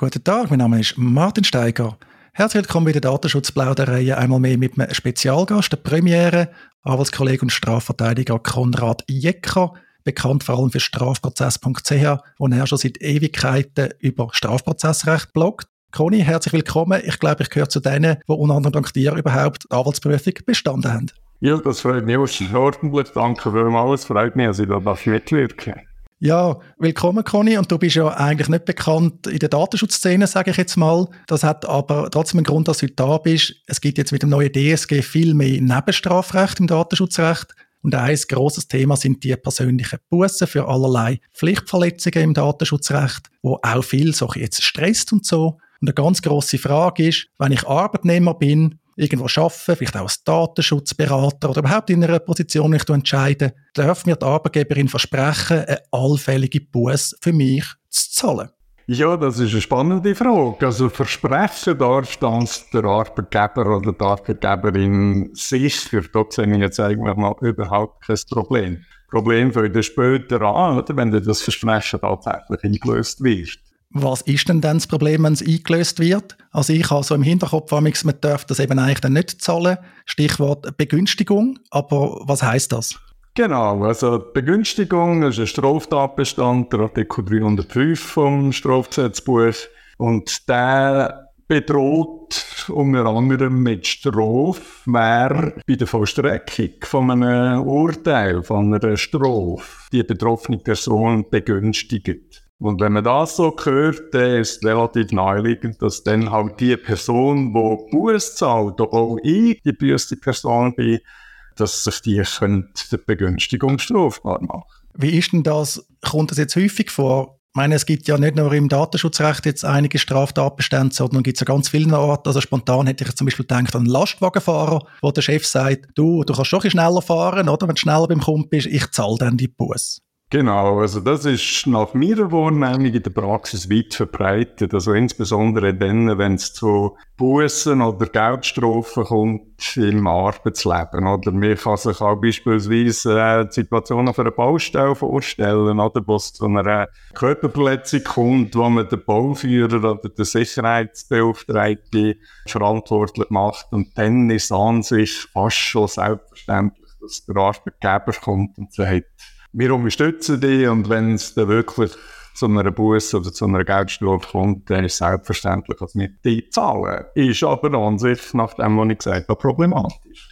Guten Tag, mein Name ist Martin Steiger. Herzlich willkommen bei der Datenschutzplauderei. Einmal mehr mit einem Spezialgast, der Premiere, Anwaltskollege und Strafverteidiger Konrad Jecker, bekannt vor allem für strafprozess.ch, wo er schon seit Ewigkeiten über Strafprozessrecht bloggt. Conny, herzlich willkommen. Ich glaube, ich gehöre zu denen, die unter anderem dank dir überhaupt die Anwaltsprüfung bestanden haben. Ja, das freut mich ordentlich. Danke vielmals. Es freut mich, dass ich da mitwirken. Ja, willkommen Conny. Und du bist ja eigentlich nicht bekannt in der Datenschutzszene, sage ich jetzt mal. Das hat aber trotzdem einen Grund, dass du da bist. Es gibt jetzt mit dem neuen DSG viel mehr Nebenstrafrecht im Datenschutzrecht. Und ein grosses Thema sind die persönlichen Bussen für allerlei Pflichtverletzungen im Datenschutzrecht, wo auch viel so jetzt stresst und so. Und eine ganz grosse Frage ist, wenn ich Arbeitnehmer bin irgendwo arbeiten, vielleicht auch als Datenschutzberater oder überhaupt in einer Position, wenn ich entscheide, darf mir die Arbeitgeberin versprechen, eine allfällige Buß für mich zu zahlen? Ja, das ist eine spannende Frage. Also versprechen darf das der Arbeitgeber oder die Arbeitgeberin sicher. Dort sehe ich jetzt eigentlich mal überhaupt kein Problem. Problem dann später an, oder, wenn das Versprechen tatsächlich eingelöst wird. Was ist denn dann das Problem, wenn es eingelöst wird? Also ich habe so im Hinterkopf, man darf das eben eigentlich dann nicht zahlen. Stichwort Begünstigung. Aber was heißt das? Genau, also Begünstigung ist ein Straftatbestand, der Artikel 305 vom Strafgesetzbuch. Und der bedroht unter anderem mit Strafe, wer bei der Vollstreckung von einem Urteil, von einer Strafe, die betroffene Person begünstigt. Und wenn man das so hört, dann ist es relativ naheliegend, dass dann halt die Person, die Buß zahlt, auch ich die böse Person bin, dass sich die der Begünstigung strafbar machen Wie ist denn das? Kommt das jetzt häufig vor? Ich meine, es gibt ja nicht nur im Datenschutzrecht jetzt einige Straftatbestände, sondern gibt es ja ganz viele Orte. Also spontan hätte ich zum Beispiel gedacht an einen Lastwagenfahrer, wo der Chef sagt, du, du kannst schon ein schneller fahren, oder? Wenn du schneller beim Kunden bist, ich zahle dann die Buß. Genau, also das ist nach meiner Wahrnehmung in der Praxis weit verbreitet. Also insbesondere dann, wenn es zu Bussen oder Geldstrafen kommt im Arbeitsleben. Oder man kann sich auch beispielsweise äh, die Situation auf einer Baustelle vorstellen, oder wo es zu einer Körperverletzung kommt, wo man den Bauführer oder den Sicherheitsbeauftragten verantwortlich macht. Und dann ist es an sich fast schon selbstverständlich, dass der Arbeitgeber kommt und sagt, wir unterstützen dich und wenn es dann wirklich zu einer Buße oder zu einer Geldstrafe kommt, dann ist es selbstverständlich, dass wir die zahlen. Ist aber an sich, nach dem, was ich gesagt habe, problematisch.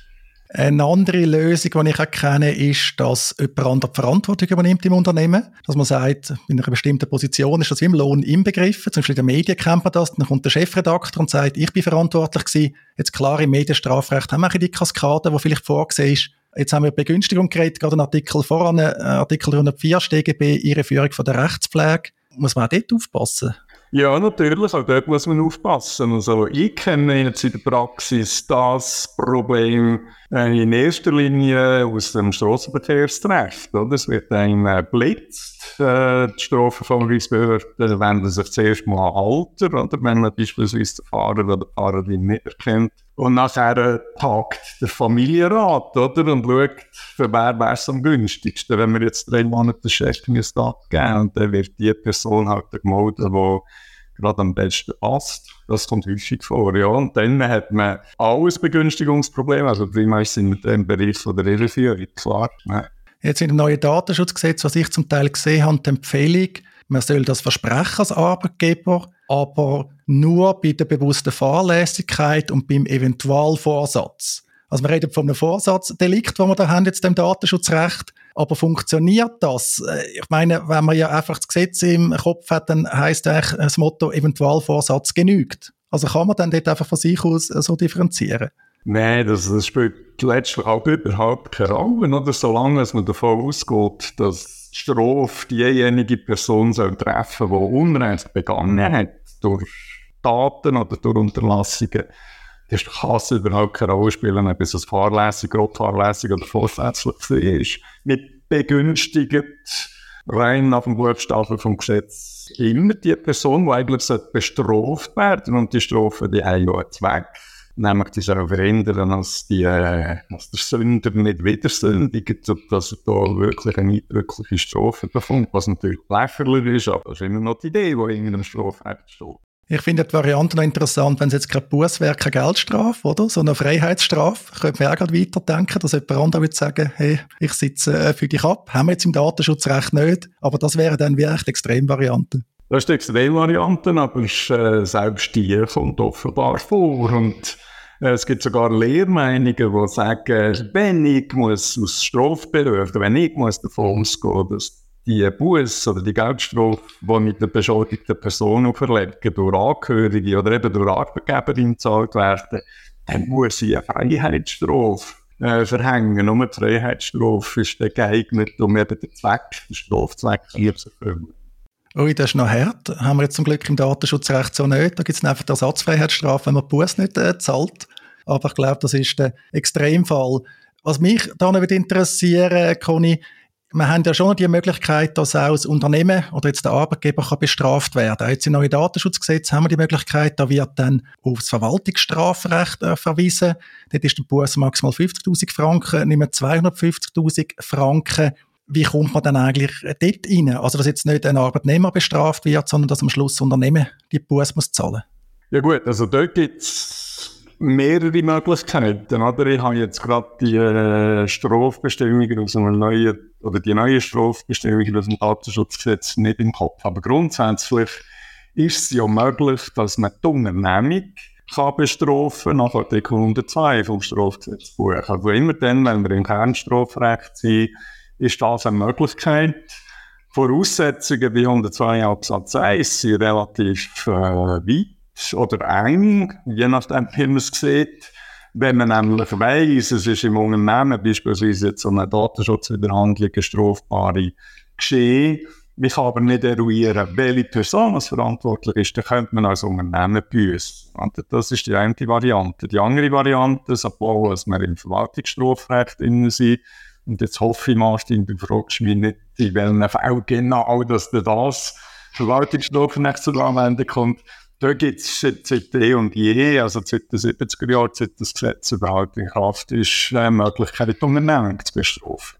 Eine andere Lösung, die ich auch kenne, ist, dass jemand andere die Verantwortung übernimmt im Unternehmen. Dass man sagt, in einer bestimmten Position ist das wie im Lohn inbegriffen. Zum Beispiel in den Medien kennt das. Dann kommt der Chefredakteur und sagt, ich bin verantwortlich gewesen. Jetzt klar, im Medienstrafrecht haben wir die Kaskade, die vielleicht vorgesehen ist. Jetzt haben wir Begünstigung geredet, gerade ein Artikel voran, äh, Artikel 104 StGB, Ihre Führung von der Rechtspflege. Muss man auch dort aufpassen? Ja, natürlich, auch dort muss man aufpassen. Also, ich kenne jetzt in der Praxis das Problem äh, in erster Linie aus dem Strassenverkehrsrecht. Es wird einem äh, blitzt, äh, die Strafverfolgungsbehörden wenden sich zuerst mal an Alter, oder? wenn man beispielsweise den Fahrer oder die Fahrerin nicht erkennt. Und nachher tagt der Familienrat, oder? Und schaut, für wer wäre es am günstigsten. Wenn wir jetzt drei Monate Chef abgeben und dann wird die Person halt gemeldet, die gerade am besten passt. Das kommt häufig vor, ja. Und dann hat man alles Begünstigungsproblem, also primär sind wir im Bereich von der Irreführung, klar. Ja. Jetzt in dem neuen Datenschutzgesetz, was ich zum Teil gesehen habe, die Empfehlung, man soll das versprechen als Arbeitgeber, aber nur bei der bewussten Fahrlässigkeit und beim Eventualvorsatz. Also wir reden von einem Vorsatzdelikt, wo wir da haben jetzt im Datenschutzrecht. Aber funktioniert das? Äh, ich meine, wenn man ja einfach das Gesetz im Kopf hat, dann heisst eigentlich das Motto Eventualvorsatz genügt. Also kann man dann dort einfach von sich aus äh, so differenzieren? Nein, das, das spielt letztlich auch überhaupt keine Rolle. Oder solange man davon ausgeht, dass die Strafe diejenige Person soll treffen soll, die Unrecht begangen hat durch Taten oder durch Unterlassungen, das kann es überhaupt keine Rolle spielen, ob es ein fahrlässig, grobfahrlässig oder vorsätzlich ist. Mit begünstigt rein nach dem Buchstaben vom Gesetz immer die Person, die eigentlich bestraft werden und die Strafe, die haben ja einen Zweck. Nämlich, die soll verhindern, dass, die, äh, dass der Sünder nicht wieder sündigt, dass er da wirklich eine eindrückliche Strafe bekommt, was natürlich lächerlich ist, aber das ist immer noch die Idee, die in einem Strafrecht steht. Ich finde die Variante noch interessant, wenn es jetzt kein Buß wäre, keine Geldstrafe, oder? So eine Freiheitsstrafe. Könnte man auch gerade weiterdenken, dass jemand anderes würde sagen, hey, ich sitze äh, für dich ab. Haben wir jetzt im Datenschutzrecht nicht. Aber das wäre dann wirklich die Extremvariante. Das ist die Extremvariante, aber äh, selbst die kommt offenbar vor. Und äh, es gibt sogar Lehrmeinungen, die sagen, wenn ich muss aus Strafberuf, wenn ich muss davon ausgehen, dass die Buß oder die Geldstrafe, die mit der beschuldigten Person auferlegen, durch Angehörige oder eben durch Arbeitgeberin gezahlt werden, dann muss sie eine Freiheitsstrafe äh, verhängen. Nur die Freiheitsstrafe ist dann geeignet, um eben den Zweck, den Strafzweck hier zu erfüllen. Ui, das ist noch hart. Haben wir jetzt zum Glück im Datenschutzrecht so nicht. Da gibt es einfach die Ersatzfreiheitsstrafe, wenn man die Buß nicht äh, zahlt. Aber ich glaube, das ist der Extremfall. Was mich da noch interessieren Conny, wir haben ja schon die Möglichkeit, dass auch das Unternehmen oder jetzt der Arbeitgeber kann bestraft werden. Jetzt im neuen Datenschutzgesetz haben wir die Möglichkeit, da wird dann aufs Verwaltungsstrafrecht äh, verwiesen. Dort ist der Buß maximal 50.000 Franken, nicht mehr 250.000 Franken. Wie kommt man dann eigentlich dort rein? Also, dass jetzt nicht ein Arbeitnehmer bestraft wird, sondern dass am Schluss das Unternehmen die Buß muss zahlen. Ja gut, also dort gibt es mehrere Möglichkeiten. Oder? Ich habe jetzt gerade die äh, Strafbestimmungen aus einem neuen, oder die neuen Strafbestimmungen aus dem Datenschutzgesetz nicht im Kopf. Aber grundsätzlich ist es ja möglich, dass man die Unternehmung kann bestrafen nach Artikel 102 vom Strafgesetzbuch. Also immer dann, wenn wir im Kernstrafrecht sind, ist das eine Möglichkeit. Voraussetzungen wie 102 Absatz 1 sind relativ äh, weit oder eng, je nachdem, wie man es sieht. Wenn man nämlich weiss, es ist im Unternehmen beispielsweise jetzt so eine Datenschutzüberhandlung eine strafbare Geschehen, man kann aber nicht eruieren, welche Person verantwortlich ist, dann könnte man als Unternehmen büßen. Das ist die eine Variante. Die andere Variante, obwohl wir im Verwaltungsstrafrecht drin sind, und jetzt hoffe ich, Martin, du fragst mich nicht, in welchen Fall genau, dass das Verwaltungsstrafrecht zur Anwendung kommt, da gibt es seit, eh und je, also seit den 70er Jahren, seit das Gesetz überhaupt in Kraft ist, eine Möglichkeit, Unternehmen zu bestrafen.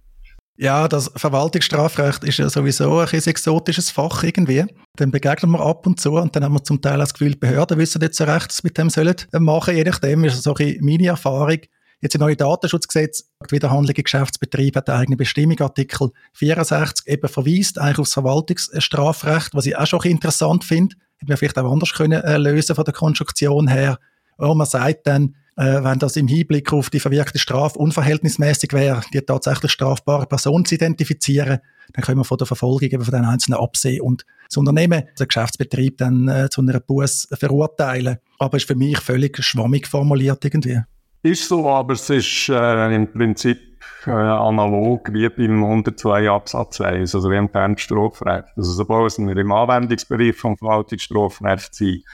Ja, das Verwaltungsstrafrecht ist ja sowieso ein exotisches Fach irgendwie. Dann begegnen wir ab und zu und dann haben wir zum Teil das Gefühl, die Behörden wissen nicht so recht, was mit dem sollen machen. Je nachdem ist so ein meine Erfahrung. Jetzt im neuen Datenschutzgesetz, die Wiederhandlung in Geschäftsbetrieben hat eine eigene Bestimmung, Artikel 64, eben verweist eigentlich aufs Verwaltungsstrafrecht, was ich auch schon interessant finde hätte man vielleicht auch anders können äh, lösen von der Konstruktion her. Oh, man sagt dann, äh, wenn das im Hinblick auf die verwirkte Strafe unverhältnismäßig wäre, die tatsächlich strafbare Person zu identifizieren, dann können wir von der Verfolgung eben von den Einzelnen absehen und das Unternehmen, der Geschäftsbetrieb dann äh, zu einer Buß verurteilen. Aber ist für mich völlig schwammig formuliert irgendwie. Ist so, aber es ist äh, im Prinzip äh, analog wie beim 102 Absatz 1, also wie im Kernstrafrecht. Also sobald wir im Anwendungsbereich vom Verwaltungsstrafrecht sind,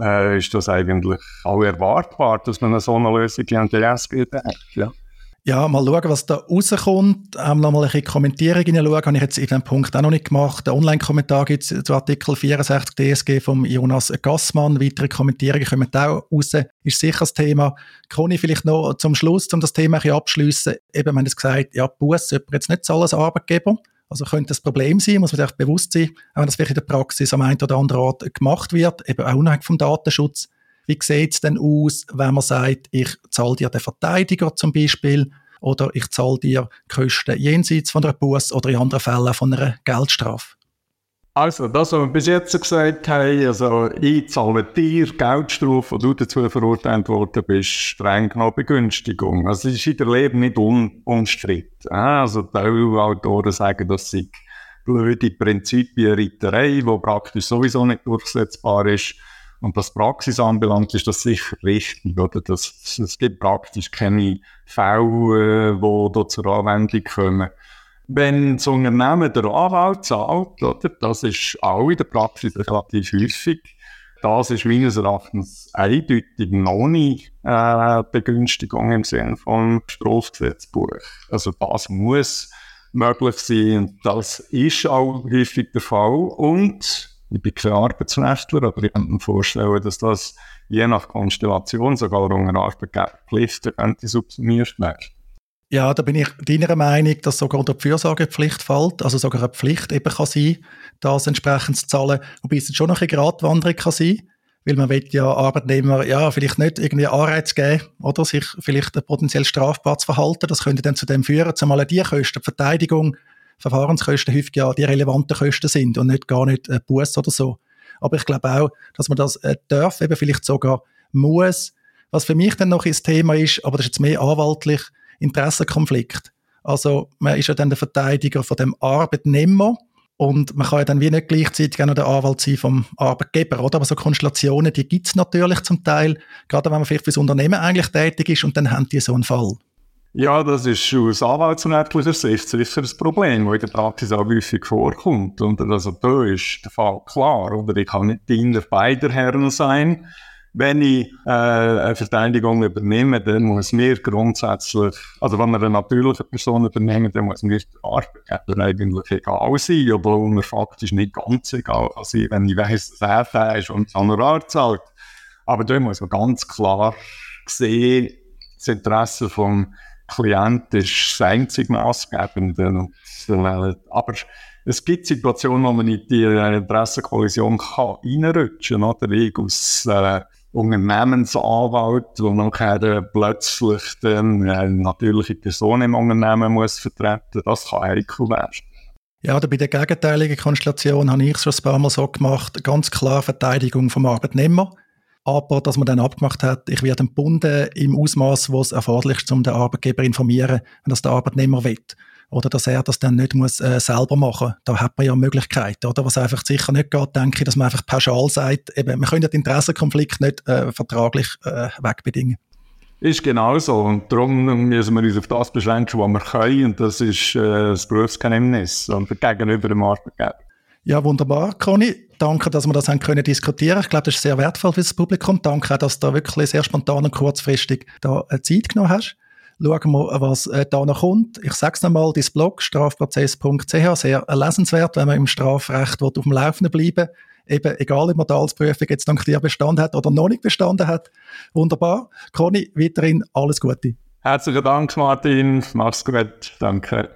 äh, ist das eigentlich auch erwartbar, dass man eine so eine Lösung in der SG hat. Ja. Ja, mal schauen, was da rauskommt. Ähm, noch mal ein bisschen Kommentierung hineinschauen, habe ich jetzt in diesem Punkt auch noch nicht gemacht. Der Online-Kommentar gibt es zu Artikel 64 DSG vom Jonas Gassmann. Weitere Kommentierungen kommen auch raus. Ist sicher das Thema. Conny, vielleicht noch zum Schluss, um das Thema ein bisschen abschliessen. Eben, wir haben jetzt gesagt, ja, Bus sollte jetzt nicht zahlen als Arbeitgeber. Also könnte das Problem sein, muss man sich bewusst sein, auch wenn das vielleicht in der Praxis am einen oder anderen Ort gemacht wird, eben auch unabhängig vom Datenschutz. Wie sieht es denn aus, wenn man sagt, ich zahle dir den Verteidiger zum Beispiel oder ich zahle dir Kosten jenseits von einer Buß oder in anderen Fällen von einer Geldstrafe? Also, das, was wir bis jetzt gesagt haben, also ich zahle dir Geldstrafe, wo du dazu verurteilt worden bist, streng genommen Begünstigung. Also, es ist in der Leben nicht un unstritten. Also, die Autoren sagen, das sei blöde Prinzipienreiterei, die praktisch sowieso nicht durchsetzbar ist. Und was Praxis anbelangt, ist das sicher richtig. Oder? Das, es gibt praktisch keine Fälle, äh, die da zur Anwendung kommen. Wenn das Unternehmen der Anwalt zahlt, oder, das ist auch in der Praxis relativ häufig, das ist meines Erachtens eindeutig noch nicht äh, Begünstigung im Sinne vom Strafgesetzbuch. Also das muss möglich sein und das ist auch häufig der Fall. Und ich bin kein Arbeitsrechtler, aber ich kann mir vorstellen, dass das je nach Konstellation sogar unter Arbeitgeberpflichten könnte subsumiert werden. Ja, da bin ich deiner Meinung, dass sogar unter die Fürsorgepflicht fällt, also sogar eine Pflicht eben kann sein, das entsprechend zu zahlen, wobei es schon noch eine Gratwanderung kann sein. weil man will ja Arbeitnehmer ja vielleicht nicht irgendwie Anreiz geben oder sich vielleicht potenziell strafbar zu verhalten. Das könnte dann zu dem führen, zumal die Kosten, die Verteidigung, Verfahrenskosten häufig ja die relevanten Kosten sind und nicht gar nicht äh, Buß oder so. Aber ich glaube auch, dass man das äh, darf, eben vielleicht sogar muss. Was für mich dann noch ein Thema ist, aber das ist jetzt mehr anwaltlich, Interessenkonflikt. Also man ist ja dann der Verteidiger von dem Arbeitnehmer und man kann ja dann wie nicht gleichzeitig auch noch der Anwalt sein vom Arbeitgeber, oder? Aber so Konstellationen, die gibt es natürlich zum Teil, gerade wenn man vielleicht fürs Unternehmen eigentlich tätig ist und dann haben die so einen Fall. Ja, das ist aus anwaltsrechtlicher Sicht sicher ein Problem, das in der Praxis auch häufig vorkommt. Und also da ist der Fall klar, oder? Ich kann nicht Diener beider Herren sein. Wenn ich äh, eine Verteidigung übernehme, dann muss mir grundsätzlich, also wenn wir eine natürliche Person übernehmen, dann muss mir der Arbeitgeber eigentlich egal sein, obwohl mir faktisch nicht ganz egal sein, wenn ich weiss, dass er ist und das Honorar zahlt. Aber da muss man ganz klar sehen, das Interesse vom Klient ist das einzig Maßgebende. Aber es gibt Situationen, wo man in die Interessenkollision kann reinrutschen kann. Oder ich aus äh, Unternehmensanwalt, der nachher äh, plötzlich eine natürliche Person im Unternehmen muss vertreten Das kann heikel werden. Ja, oder bei der gegenteiligen Konstellation habe ich es schon ein paar Mal so gemacht, ganz klar Verteidigung vom Arbeitnehmer aber dass man dann abgemacht hat, ich werde entbunden im Ausmaß, wo es erforderlich ist, um den Arbeitgeber zu informieren, wenn das der Arbeitnehmer will. Oder dass er das dann nicht muss, äh, selber machen Da hat man ja Möglichkeiten, oder? Was einfach sicher nicht geht, denke ich, dass man einfach pauschal sagt, eben, wir können den Interessenkonflikt nicht äh, vertraglich äh, wegbedingen. Ist genau so. Und darum müssen wir uns auf das beschränken, was wir können. Und das ist äh, das Berufsgeheimnis und gegenüber dem Arbeitgeber. Ja, wunderbar, Conny. Danke, dass wir das haben können diskutieren. Ich glaube, das ist sehr wertvoll für das Publikum. Danke auch, dass du da wirklich sehr spontan und kurzfristig da äh, Zeit genommen hast. Schauen wir, was äh, da noch kommt. Ich sage es nochmal, dein Blog strafprozess.ch, sehr lesenswert, wenn man im Strafrecht auf dem Laufenden bleiben Eben, egal ob man da als Prüfung jetzt dank dir bestanden hat oder noch nicht bestanden hat. Wunderbar. Conny, weiterhin alles Gute. Herzlichen Dank, Martin. Mach's gut. Danke.